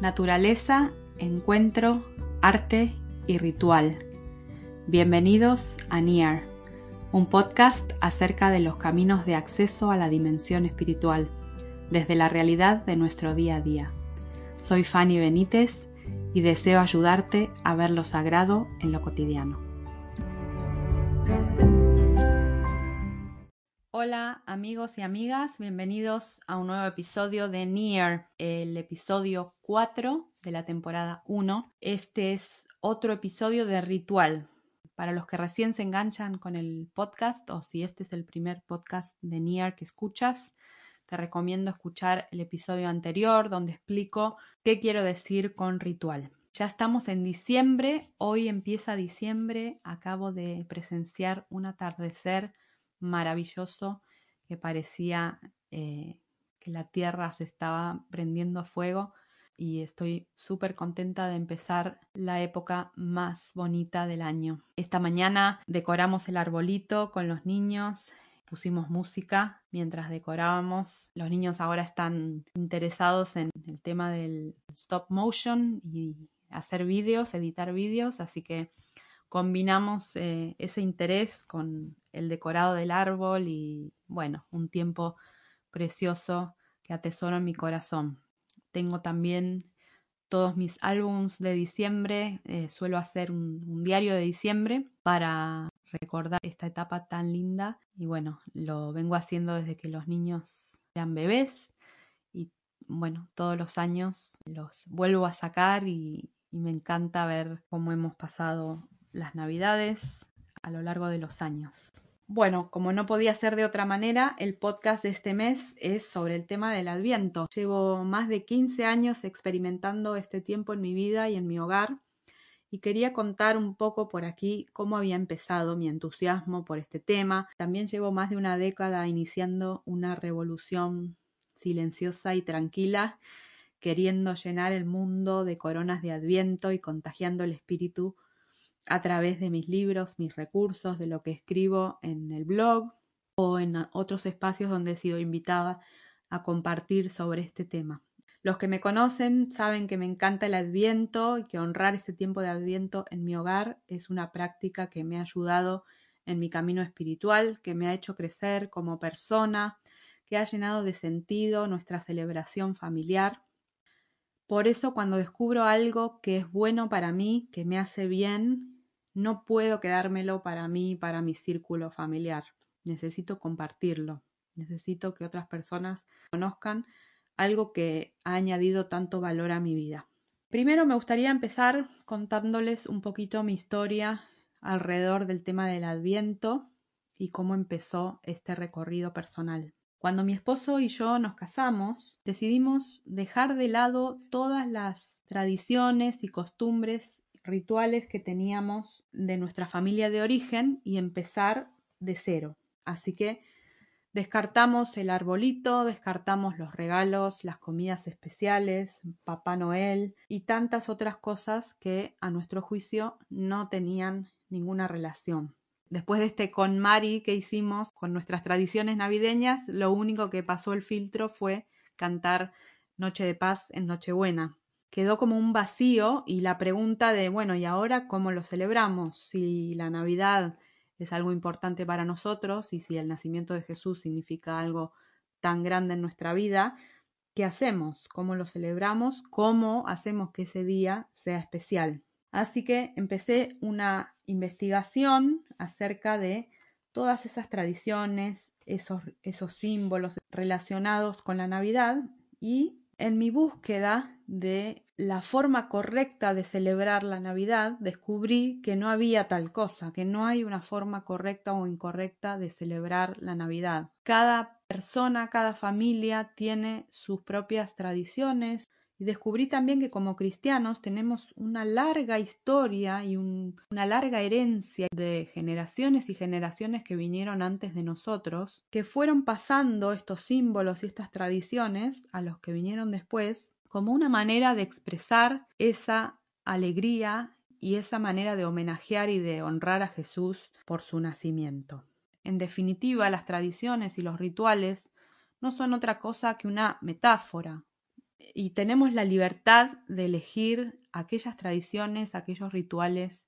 Naturaleza, encuentro, arte y ritual. Bienvenidos a NIAR, un podcast acerca de los caminos de acceso a la dimensión espiritual, desde la realidad de nuestro día a día. Soy Fanny Benítez y deseo ayudarte a ver lo sagrado en lo cotidiano. Hola amigos y amigas, bienvenidos a un nuevo episodio de Near, el episodio 4 de la temporada 1. Este es otro episodio de ritual. Para los que recién se enganchan con el podcast o si este es el primer podcast de Near que escuchas, te recomiendo escuchar el episodio anterior donde explico qué quiero decir con ritual. Ya estamos en diciembre, hoy empieza diciembre, acabo de presenciar un atardecer maravilloso que parecía eh, que la tierra se estaba prendiendo fuego y estoy súper contenta de empezar la época más bonita del año. Esta mañana decoramos el arbolito con los niños, pusimos música mientras decorábamos. Los niños ahora están interesados en el tema del stop motion y hacer vídeos, editar vídeos, así que combinamos eh, ese interés con el decorado del árbol y bueno, un tiempo precioso que atesoro en mi corazón. Tengo también todos mis álbums de diciembre, eh, suelo hacer un, diario de diciembre para recordar esta etapa tan linda y bueno, lo vengo haciendo desde que los niños eran bebés y bueno, todos los años los vuelvo a sacar y me encanta ver cómo hemos pasado las navidades a lo largo de los años. Bueno, como no podía ser de otra manera, el podcast de este mes es sobre el tema del adviento. Llevo más de 15 años experimentando este tiempo en mi vida y en mi hogar y quería contar un poco por aquí cómo había empezado mi entusiasmo por este tema. También llevo más de una década iniciando una revolución silenciosa y tranquila, queriendo llenar el mundo de coronas de adviento y contagiando el espíritu a través de mis libros, mis recursos, de lo que escribo en el blog o en otros espacios donde he sido invitada a compartir sobre este tema. Los que me conocen saben que me encanta el adviento y que honrar este tiempo de adviento en mi hogar es una práctica que me ha ayudado en mi camino espiritual, que me ha hecho crecer como persona, que ha llenado de sentido nuestra celebración familiar. Por eso cuando descubro algo que es bueno para mí, que me hace bien, no puedo quedármelo para mí, para mi círculo familiar. Necesito compartirlo. Necesito que otras personas conozcan algo que ha añadido tanto valor a mi vida. Primero me gustaría empezar contándoles un poquito mi historia alrededor del tema del adviento y cómo empezó este recorrido personal. Cuando mi esposo y yo nos casamos, decidimos dejar de lado todas las tradiciones y costumbres rituales que teníamos de nuestra familia de origen y empezar de cero. Así que descartamos el arbolito, descartamos los regalos, las comidas especiales, Papá Noel y tantas otras cosas que a nuestro juicio no tenían ninguna relación. Después de este con Mari que hicimos con nuestras tradiciones navideñas, lo único que pasó el filtro fue cantar Noche de Paz en Nochebuena quedó como un vacío y la pregunta de, bueno, ¿y ahora cómo lo celebramos? Si la Navidad es algo importante para nosotros y si el nacimiento de Jesús significa algo tan grande en nuestra vida, ¿qué hacemos? ¿Cómo lo celebramos? ¿Cómo hacemos que ese día sea especial? Así que empecé una investigación acerca de todas esas tradiciones, esos, esos símbolos relacionados con la Navidad y en mi búsqueda de la forma correcta de celebrar la Navidad, descubrí que no había tal cosa, que no hay una forma correcta o incorrecta de celebrar la Navidad. Cada persona, cada familia tiene sus propias tradiciones, y descubrí también que como cristianos tenemos una larga historia y una larga herencia de generaciones y generaciones que vinieron antes de nosotros, que fueron pasando estos símbolos y estas tradiciones a los que vinieron después como una manera de expresar esa alegría y esa manera de homenajear y de honrar a Jesús por su nacimiento. En definitiva, las tradiciones y los rituales no son otra cosa que una metáfora, y tenemos la libertad de elegir aquellas tradiciones, aquellos rituales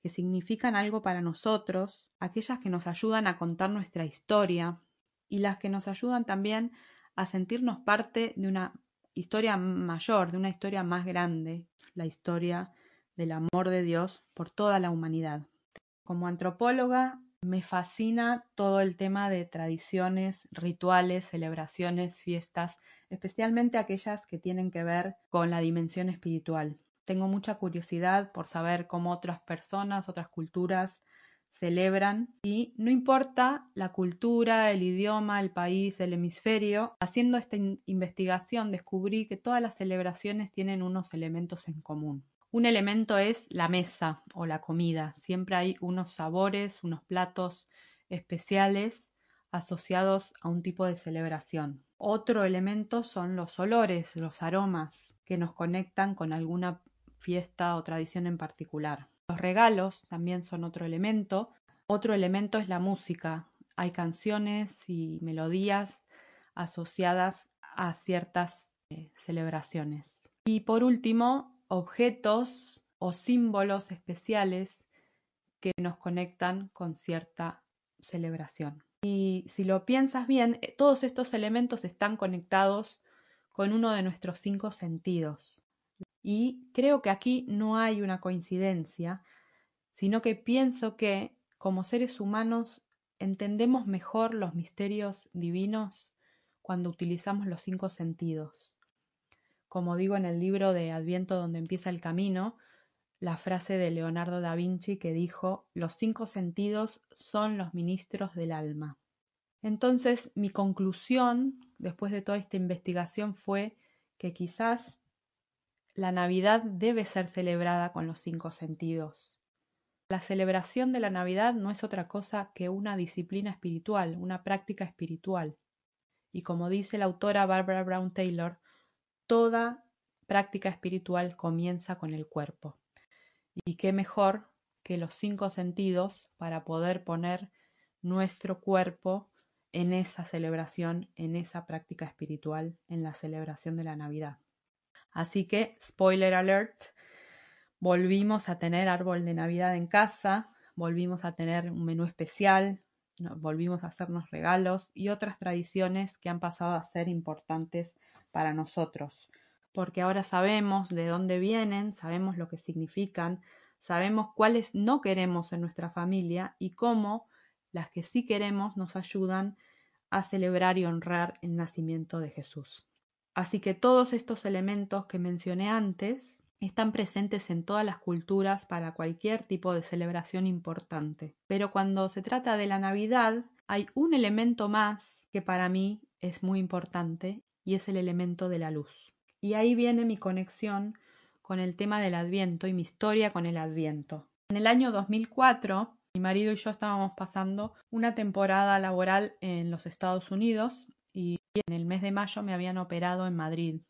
que significan algo para nosotros, aquellas que nos ayudan a contar nuestra historia y las que nos ayudan también a sentirnos parte de una historia mayor, de una historia más grande, la historia del amor de Dios por toda la humanidad. Como antropóloga me fascina todo el tema de tradiciones, rituales, celebraciones, fiestas, especialmente aquellas que tienen que ver con la dimensión espiritual. Tengo mucha curiosidad por saber cómo otras personas, otras culturas celebran y no importa la cultura, el idioma, el país, el hemisferio, haciendo esta investigación descubrí que todas las celebraciones tienen unos elementos en común. Un elemento es la mesa o la comida. Siempre hay unos sabores, unos platos especiales asociados a un tipo de celebración. Otro elemento son los olores, los aromas que nos conectan con alguna fiesta o tradición en particular. Los regalos también son otro elemento. Otro elemento es la música. Hay canciones y melodías asociadas a ciertas eh, celebraciones. Y por último, objetos o símbolos especiales que nos conectan con cierta celebración. Y si lo piensas bien, eh, todos estos elementos están conectados con uno de nuestros cinco sentidos. Y creo que aquí no hay una coincidencia, sino que pienso que como seres humanos entendemos mejor los misterios divinos cuando utilizamos los cinco sentidos como digo en el libro de Adviento donde empieza el camino, la frase de Leonardo da Vinci que dijo, los cinco sentidos son los ministros del alma. Entonces, mi conclusión, después de toda esta investigación, fue que quizás la Navidad debe ser celebrada con los cinco sentidos. La celebración de la Navidad no es otra cosa que una disciplina espiritual, una práctica espiritual. Y como dice la autora Barbara Brown Taylor, toda práctica espiritual comienza con el cuerpo. Y qué mejor que los cinco sentidos para poder poner nuestro cuerpo en esa celebración, en esa práctica espiritual, en la celebración de la Navidad. Así que, spoiler alert, volvimos a tener árbol de Navidad en casa, volvimos a tener un menú especial, volvimos a hacernos regalos y otras tradiciones que han pasado a ser importantes para nosotros, porque ahora sabemos de dónde vienen, sabemos lo que significan, sabemos cuáles no queremos en nuestra familia y cómo las que sí queremos nos ayudan a celebrar y honrar el nacimiento de Jesús. Así que todos estos elementos que mencioné antes están presentes en todas las culturas para cualquier tipo de celebración importante. Pero cuando se trata de la Navidad, hay un elemento más que para mí es muy importante y es el elemento de la luz. Y ahí viene mi conexión con el tema del Adviento y mi historia con el Adviento. En el año 2004, mi marido y yo estábamos pasando una temporada laboral en los Estados Unidos y en el mes de mayo me habían operado en Madrid.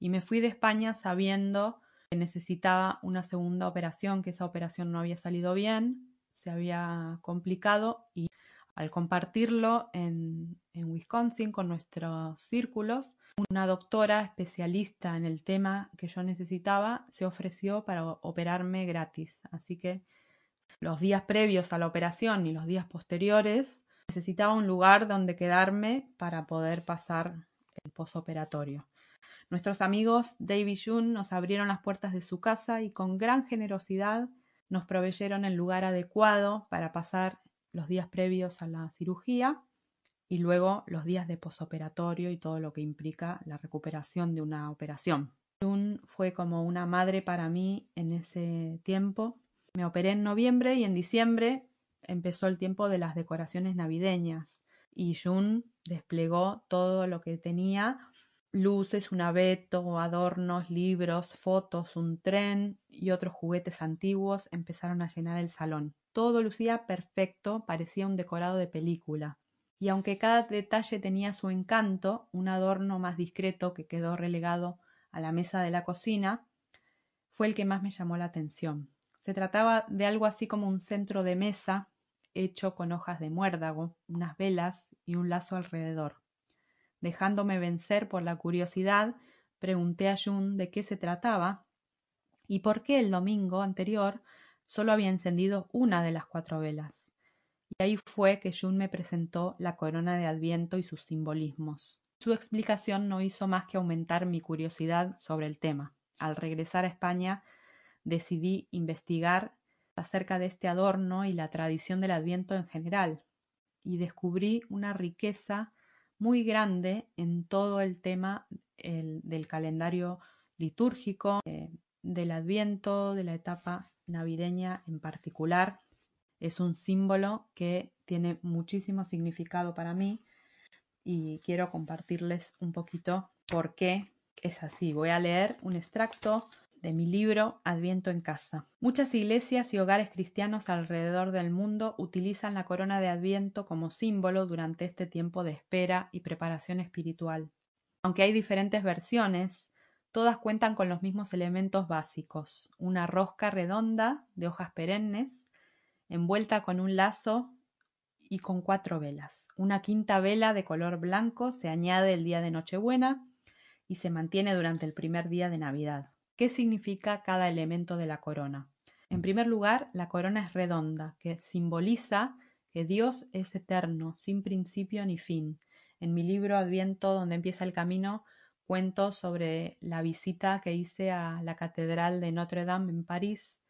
Y me fui de España sabiendo que necesitaba una segunda operación, que esa operación no había salido bien, se había complicado y al compartirlo en, Wisconsin con nuestros círculos, una doctora especialista en el tema que yo necesitaba se ofreció para operarme gratis. Así que los días previos a la operación y los días posteriores necesitaba un lugar donde quedarme para poder pasar el posoperatorio. Nuestros amigos Dave y June nos abrieron las puertas de su casa y con gran generosidad nos proveyeron el lugar adecuado para pasar los días previos a la cirugía y luego los días de posoperatorio y todo lo que implica la recuperación de una operación. June fue como una madre para mí en ese tiempo. Me operé en noviembre y en diciembre empezó el tiempo de las decoraciones navideñas y June desplegó todo lo que tenía luces, un abeto, adornos, libros, fotos, un tren y otros juguetes antiguos empezaron a llenar el salón. Todo lucía perfecto, parecía un decorado de película. Y aunque cada detalle tenía su encanto, un adorno más discreto que quedó relegado a la mesa de la cocina fue el que más me llamó la atención. Se trataba de algo así como un centro de mesa hecho con hojas de muérdago, unas velas y un lazo alrededor. Dejándome vencer por la curiosidad, pregunté a Jun de qué se trataba y por qué el domingo anterior solo había encendido una de las cuatro velas. Y ahí fue que Jun me presentó la corona de Adviento y sus simbolismos. Su explicación no hizo más que aumentar mi curiosidad sobre el tema. Al regresar a España decidí investigar acerca de este adorno y la tradición del Adviento en general, y descubrí una riqueza muy grande en todo el tema del calendario litúrgico, eh, del Adviento, de la etapa navideña en particular. Es un símbolo que tiene muchísimo significado para mí y quiero compartirles un poquito por qué es así. Voy a leer un extracto de mi libro Adviento en casa. Muchas iglesias y hogares cristianos alrededor del mundo utilizan la corona de Adviento como símbolo durante este tiempo de espera y preparación espiritual. Aunque hay diferentes versiones, todas cuentan con los mismos elementos básicos. Una rosca redonda de hojas perennes, envuelta con un lazo y con cuatro velas. Una quinta vela de color blanco se añade el día de Nochebuena y se mantiene durante el primer día de Navidad. ¿Qué significa cada elemento de la corona? En primer lugar, la corona es redonda, que simboliza que Dios es eterno, sin principio ni fin. En mi libro Adviento, donde empieza el camino, cuento sobre la visita que hice a la Catedral de Notre Dame en París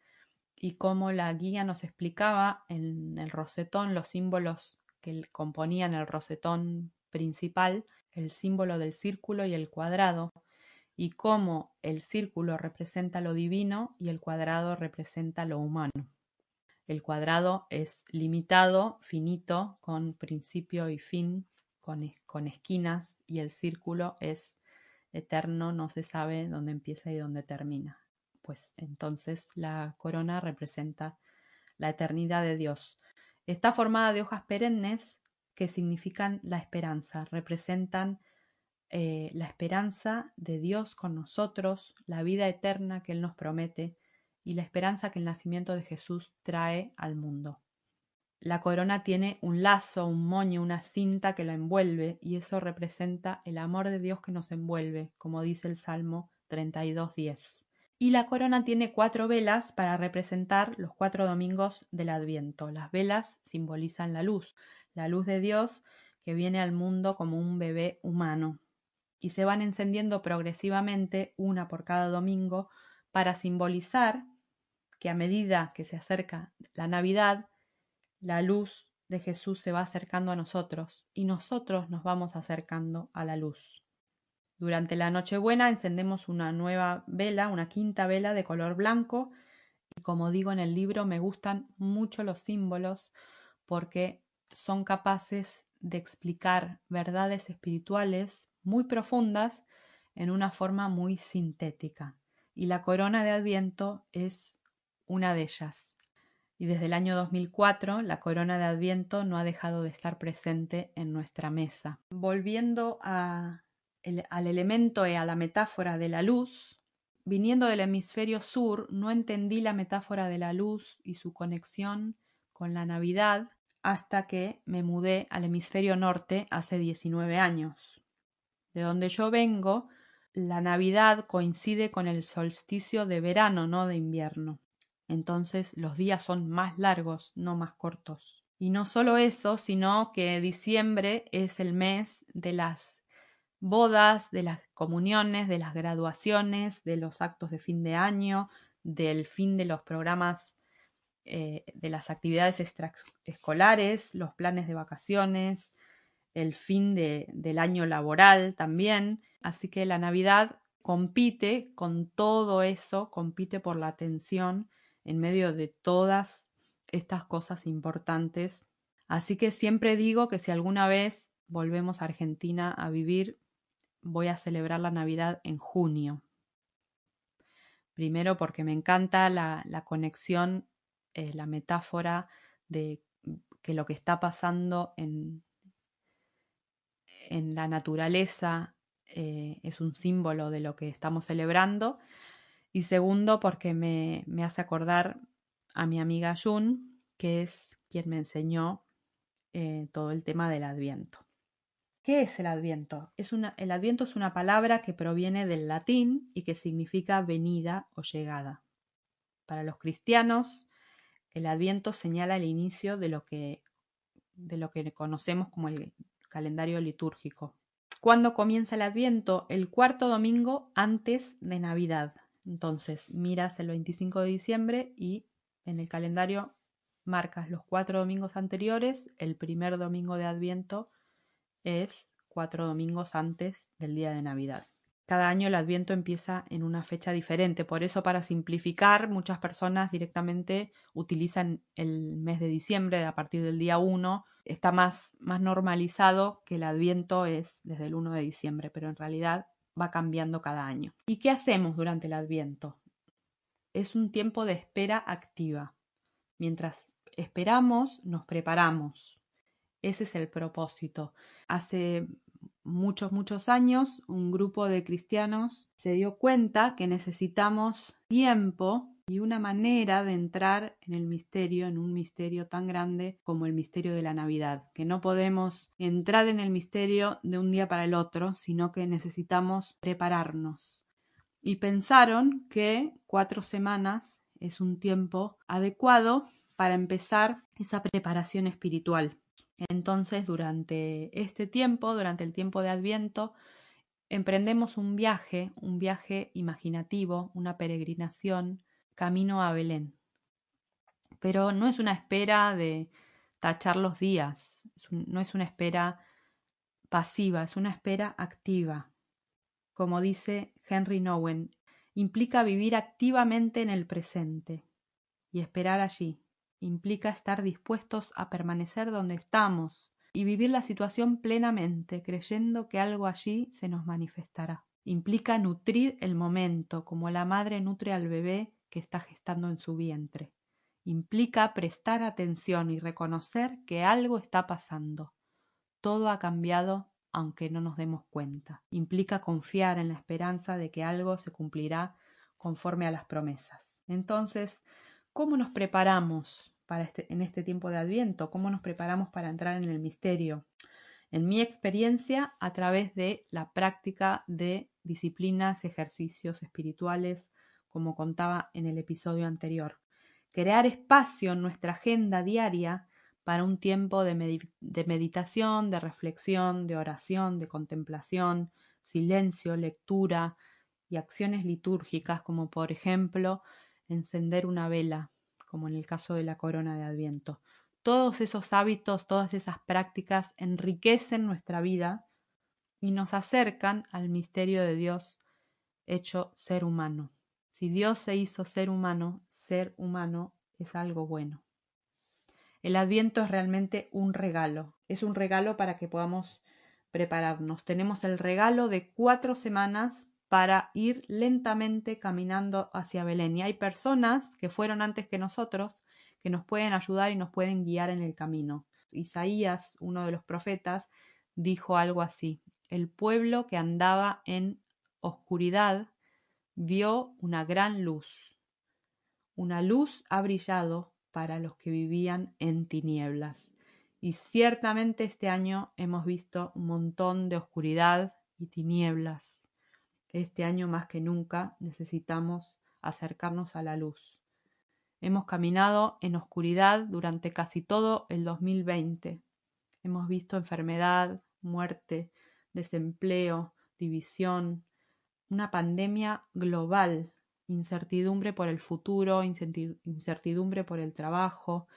y cómo la guía nos explicaba en el rosetón los símbolos que componían el rosetón principal, el símbolo del círculo y el cuadrado, y cómo el círculo representa lo divino y el cuadrado representa lo humano. El cuadrado es limitado, finito, con principio y fin, con, con esquinas, y el círculo es eterno, no se sabe dónde empieza y dónde termina pues entonces la corona representa la eternidad de Dios. Está formada de hojas perennes que significan la esperanza, representan eh, la esperanza de Dios con nosotros, la vida eterna que Él nos promete y la esperanza que el nacimiento de Jesús trae al mundo. La corona tiene un lazo, un moño, una cinta que la envuelve y eso representa el amor de Dios que nos envuelve, como dice el Salmo 32.10 y la corona tiene cuatro velas para representar los cuatro domingos del Adviento. Las velas simbolizan la luz, la luz de Dios que viene al mundo como un bebé humano y se van encendiendo progresivamente una por cada domingo para simbolizar que a medida que se acerca la Navidad, la luz de Jesús se va acercando a nosotros y nosotros nos vamos acercando a la luz. Durante la Nochebuena encendemos una nueva vela, una quinta vela de color blanco. Y como digo en el libro, me gustan mucho los símbolos porque son capaces de explicar verdades espirituales muy profundas en una forma muy sintética. Y la corona de Adviento es una de ellas. Y desde el año 2004 la corona de Adviento no ha dejado de estar presente en nuestra mesa. Volviendo al elemento y a la metáfora de la luz, viniendo del hemisferio sur, no entendí la metáfora de la luz y su conexión con la Navidad hasta que me mudé al hemisferio norte hace 19 años. De donde yo vengo, la Navidad coincide con el solsticio de verano, no de invierno. Entonces los días son más largos, no más cortos. Y no solo eso, sino que diciembre es el mes de las bodas, de las comuniones, de las graduaciones, de los actos de fin de año, del fin de los programas eh, de las actividades extraescolares, los planes de vacaciones, el fin de, del año laboral también. Así que la Navidad compite con todo eso, compite por la atención en medio de todas estas cosas importantes. Así que siempre digo que si alguna vez volvemos a Argentina a vivir, voy a celebrar la Navidad en junio. Primero porque me encanta la, conexión, eh, la metáfora de que lo que está pasando en, en la naturaleza eh, es un símbolo de lo que estamos celebrando. Y segundo porque me, me hace acordar a mi amiga Jun, que es quien me enseñó eh, todo el tema del adviento. ¿Qué es el Adviento? Es una, el Adviento es una palabra que proviene del latín y que significa venida o llegada. Para los cristianos, el Adviento señala el inicio de lo que, de lo que conocemos como el calendario litúrgico. ¿Cuándo comienza el Adviento? El cuarto domingo antes de Navidad. Entonces, miras el 25 de diciembre y en el calendario marcas los cuatro domingos anteriores. El primer domingo de Adviento es cuatro domingos antes del día de Navidad. Cada año el Adviento empieza en una fecha diferente, por eso para simplificar muchas personas directamente utilizan el mes de diciembre a partir del día 1. Está más, más normalizado que el Adviento es desde el 1 de diciembre, pero en realidad va cambiando cada año. ¿Y qué hacemos durante el Adviento? Es un tiempo de espera activa. Mientras esperamos, nos preparamos. Ese es el propósito. Hace muchos, muchos años, un grupo de cristianos se dio cuenta que necesitamos tiempo y una manera de entrar en el misterio, en un misterio tan grande como el misterio de la Navidad, que no podemos entrar en el misterio de un día para el otro, sino que necesitamos prepararnos. Y pensaron que cuatro semanas es un tiempo adecuado para empezar esa preparación espiritual. Entonces, durante este tiempo, durante el tiempo de Adviento, emprendemos un viaje, un viaje imaginativo, una peregrinación, camino a Belén. Pero no es una espera de tachar los días, no es una espera pasiva, es una espera activa. Como dice Henry Nowen, implica vivir activamente en el presente y esperar allí, implica estar dispuestos a permanecer donde estamos y vivir la situación plenamente, creyendo que algo allí se nos manifestará. Implica nutrir el momento, como la madre nutre al bebé que está gestando en su vientre. Implica prestar atención y reconocer que algo está pasando. Todo ha cambiado aunque no nos demos cuenta. Implica confiar en la esperanza de que algo se cumplirá conforme a las promesas. Entonces, ¿Cómo nos preparamos para este, en este tiempo de Adviento? ¿Cómo nos preparamos para entrar en el misterio? En mi experiencia, a través de la práctica de disciplinas, ejercicios espirituales, como contaba en el episodio anterior. Crear espacio en nuestra agenda diaria para un tiempo de, de, meditación, de reflexión, de oración, de contemplación, silencio, lectura y acciones litúrgicas como por ejemplo encender una vela, como en el caso de la corona de Adviento. Todos esos hábitos, todas esas prácticas enriquecen nuestra vida y nos acercan al misterio de Dios hecho ser humano. Si Dios se hizo ser humano, ser humano es algo bueno. El adviento es realmente un regalo, es un regalo para que podamos prepararnos. Tenemos el regalo de cuatro semanas para ir lentamente caminando hacia Belén. Y hay personas que fueron antes que nosotros que nos pueden ayudar y nos pueden guiar en el camino. Isaías, uno de los profetas, dijo algo así. El pueblo que andaba en oscuridad vio una gran luz. Una luz ha brillado para los que vivían en tinieblas. Y ciertamente este año hemos visto un montón de oscuridad y tinieblas. Este año más que nunca necesitamos acercarnos a la luz. Hemos caminado en oscuridad durante casi todo el 2020. Hemos visto enfermedad, muerte, desempleo, división, una pandemia global, incertidumbre por el futuro, incertidumbre por el trabajo,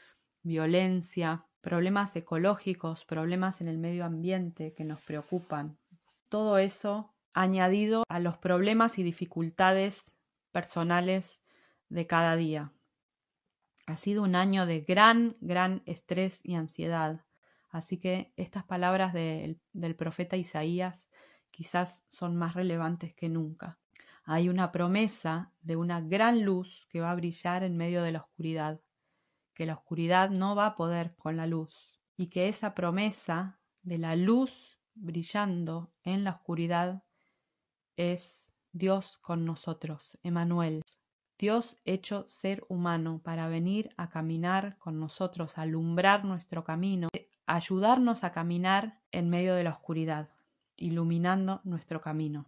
violencia, problemas ecológicos, problemas en el medio ambiente que nos preocupan. Todo eso añadido a los problemas y dificultades personales de cada día. Ha sido un año de gran, gran estrés y ansiedad. Así que estas palabras del profeta Isaías quizás son más relevantes que nunca. Hay una promesa de una gran luz que va a brillar en medio de la oscuridad, que la oscuridad no va a poder con la luz y que esa promesa de la luz brillando en la oscuridad es Dios con nosotros, Emanuel, Dios hecho ser humano para venir a caminar con nosotros, alumbrar nuestro camino. ayudarnos a caminar en medio de la oscuridad, iluminando nuestro camino.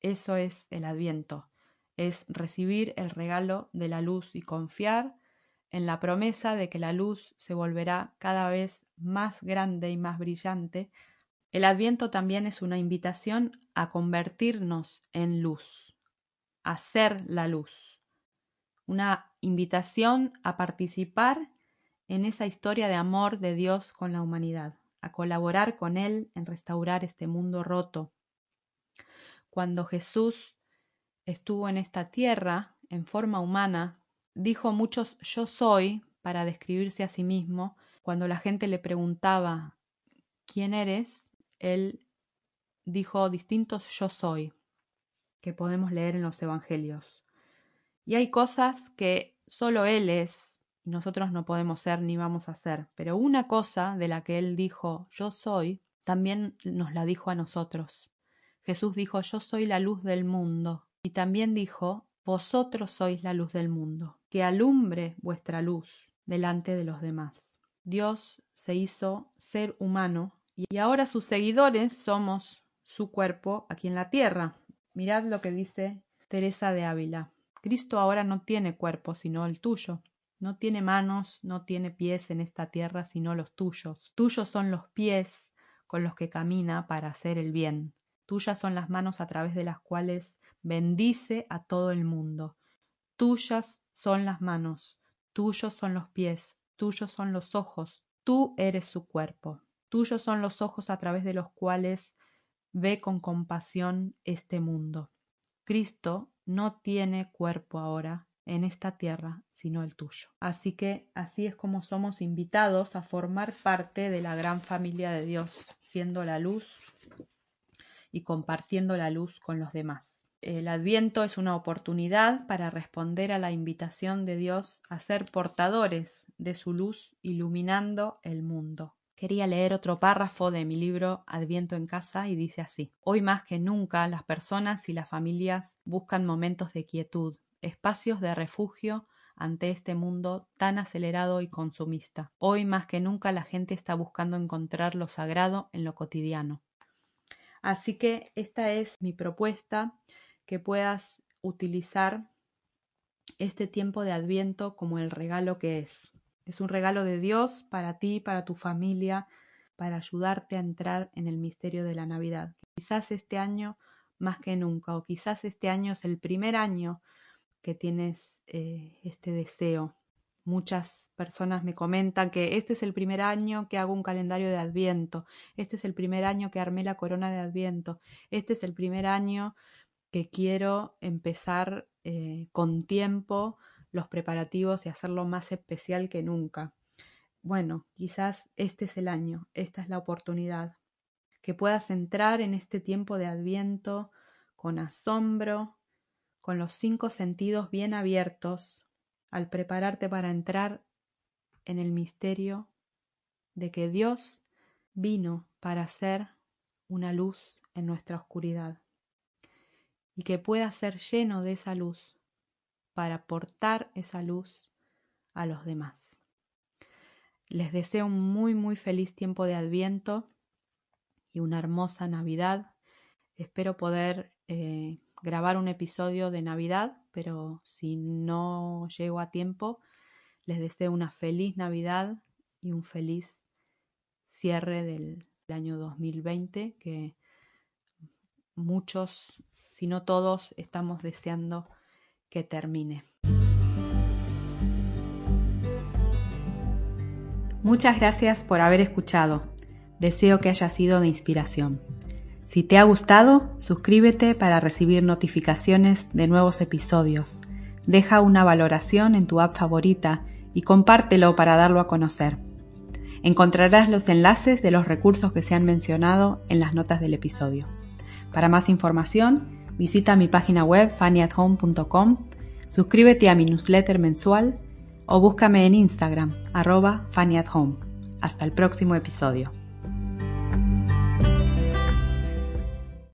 Eso es el adviento, es recibir el regalo de la luz y confiar en la promesa de que la luz se volverá cada vez más grande y más brillante. El adviento también es una invitación a convertirnos en luz, a ser la luz, una invitación a participar en esa historia de amor de Dios con la humanidad, a colaborar con Él en restaurar este mundo roto. Cuando Jesús estuvo en esta tierra en forma humana, dijo muchos yo soy para describirse a sí mismo. Cuando la gente le preguntaba ¿quién eres? Él dijo distintos yo soy que podemos leer en los evangelios. Y hay cosas que solo Él es y nosotros no podemos ser ni vamos a ser. Pero una cosa de la que Él dijo yo soy, también nos la dijo a nosotros. Jesús dijo yo soy la luz del mundo. Y también dijo vosotros sois la luz del mundo, que alumbre vuestra luz delante de los demás. Dios se hizo ser humano y ahora sus seguidores somos su cuerpo aquí en la tierra. Mirad lo que dice Teresa de Ávila. Cristo ahora no tiene cuerpo sino el tuyo. No tiene manos, no tiene pies en esta tierra sino los tuyos. Tuyos son los pies con los que camina para hacer el bien. Tuyas son las manos a través de las cuales bendice a todo el mundo. Tuyas son las manos, tuyos son los pies, tuyos son los ojos, tú eres su cuerpo. Tuyos son los ojos a través de los cuales ve con compasión este mundo. Cristo no tiene cuerpo ahora en esta tierra, sino el tuyo. Así que así es como somos invitados a formar parte de la gran familia de Dios, siendo la luz y compartiendo la luz con los demás. El adviento es una oportunidad para responder a la invitación de Dios a ser portadores de su luz iluminando el mundo. Quería leer otro párrafo de mi libro Adviento en casa y dice así. Hoy más que nunca las personas y las familias buscan momentos de quietud, espacios de refugio ante este mundo tan acelerado y consumista. Hoy más que nunca la gente está buscando encontrar lo sagrado en lo cotidiano. Así que esta es mi propuesta, que puedas utilizar este tiempo de adviento como el regalo que es. Es un regalo de Dios para ti, para tu familia, para ayudarte a entrar en el misterio de la Navidad. Quizás este año más que nunca, o quizás este año es el primer año que tienes eh, este deseo. Muchas personas me comentan que este es el primer año que hago un calendario de Adviento, este es el primer año que armé la corona de Adviento, este es el primer año que quiero empezar eh, con tiempo los preparativos y hacerlo más especial que nunca. Bueno, quizás este es el año, esta es la oportunidad, que puedas entrar en este tiempo de Adviento con asombro, con los cinco sentidos bien abiertos, al prepararte para entrar en el misterio de que Dios vino para ser una luz en nuestra oscuridad y que pueda ser lleno de esa luz para aportar esa luz a los demás. Les deseo un muy muy feliz tiempo de Adviento y una hermosa Navidad. Espero poder eh, grabar un episodio de Navidad, pero si no llego a tiempo, les deseo una feliz Navidad y un feliz cierre del año 2020 que muchos, si no todos, estamos deseando que termine. Muchas gracias por haber escuchado. Deseo que haya sido de inspiración. Si te ha gustado, suscríbete para recibir notificaciones de nuevos episodios. Deja una valoración en tu app favorita y compártelo para darlo a conocer. Encontrarás los enlaces de los recursos que se han mencionado en las notas del episodio. Para más información, visita mi página web fannyathome.com, suscríbete a mi newsletter mensual o búscame en Instagram, arroba fannyathome. Hasta el próximo episodio.